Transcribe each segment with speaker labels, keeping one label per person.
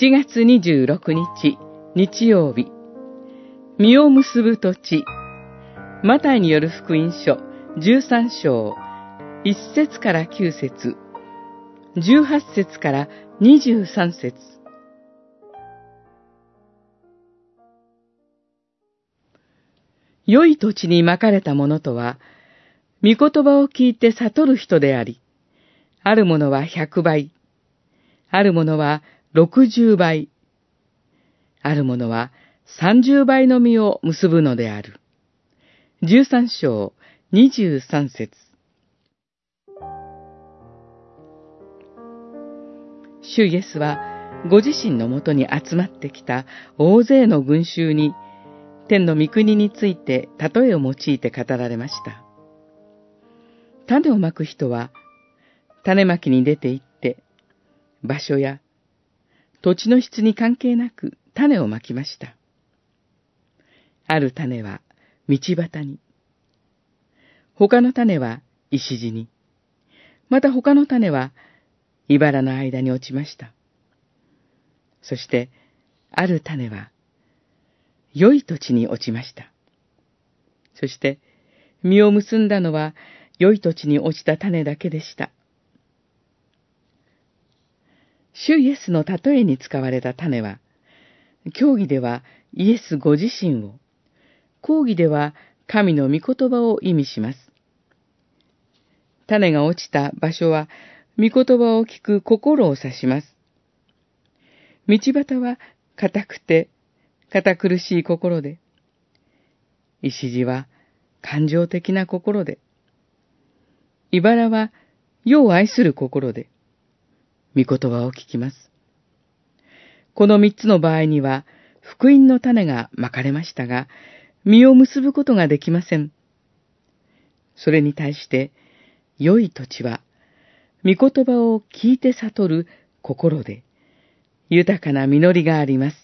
Speaker 1: 7月26日、日曜日。実を結ぶ土地。マタイによる福音書13章、1節から9節18節から23節良い土地にまかれたものとは、御言葉を聞いて悟る人であり、あるものは100倍、あるものは60倍、あるものは30倍の実を結ぶのである。13章23節主イエスはご自身のもとに集まってきた大勢の群衆に天の御国について例えを用いて語られました。種をまく人は種まきに出て行って場所や土地の質に関係なく種をまきました。ある種は道端に、他の種は石地に、また他の種は茨の間に落ちました。そして、ある種は良い土地に落ちました。そして、実を結んだのは良い土地に落ちた種だけでした。主イエスの例えに使われた種は、教義ではイエスご自身を、講義では神の御言葉を意味します。種が落ちた場所は、御言葉を聞く心を指します。道端は固くて、堅苦しい心で、石地は感情的な心で、茨は世を愛する心で、御言葉を聞きます。この三つの場合には、福音の種がまかれましたが、実を結ぶことができません。それに対して、良い土地は、御言葉を聞いて悟る心で、豊かな実りがあります。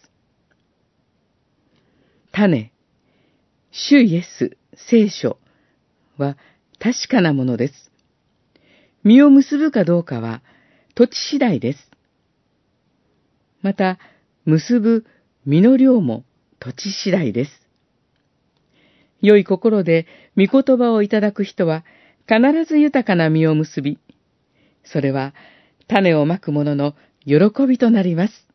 Speaker 1: 種、主イエス、聖書は確かなものです。実を結ぶかどうかは、土地次第です。また、結ぶ実の量も土地次第です。良い心で御言葉をいただく人は必ず豊かな実を結び、それは種をまく者の喜びとなります。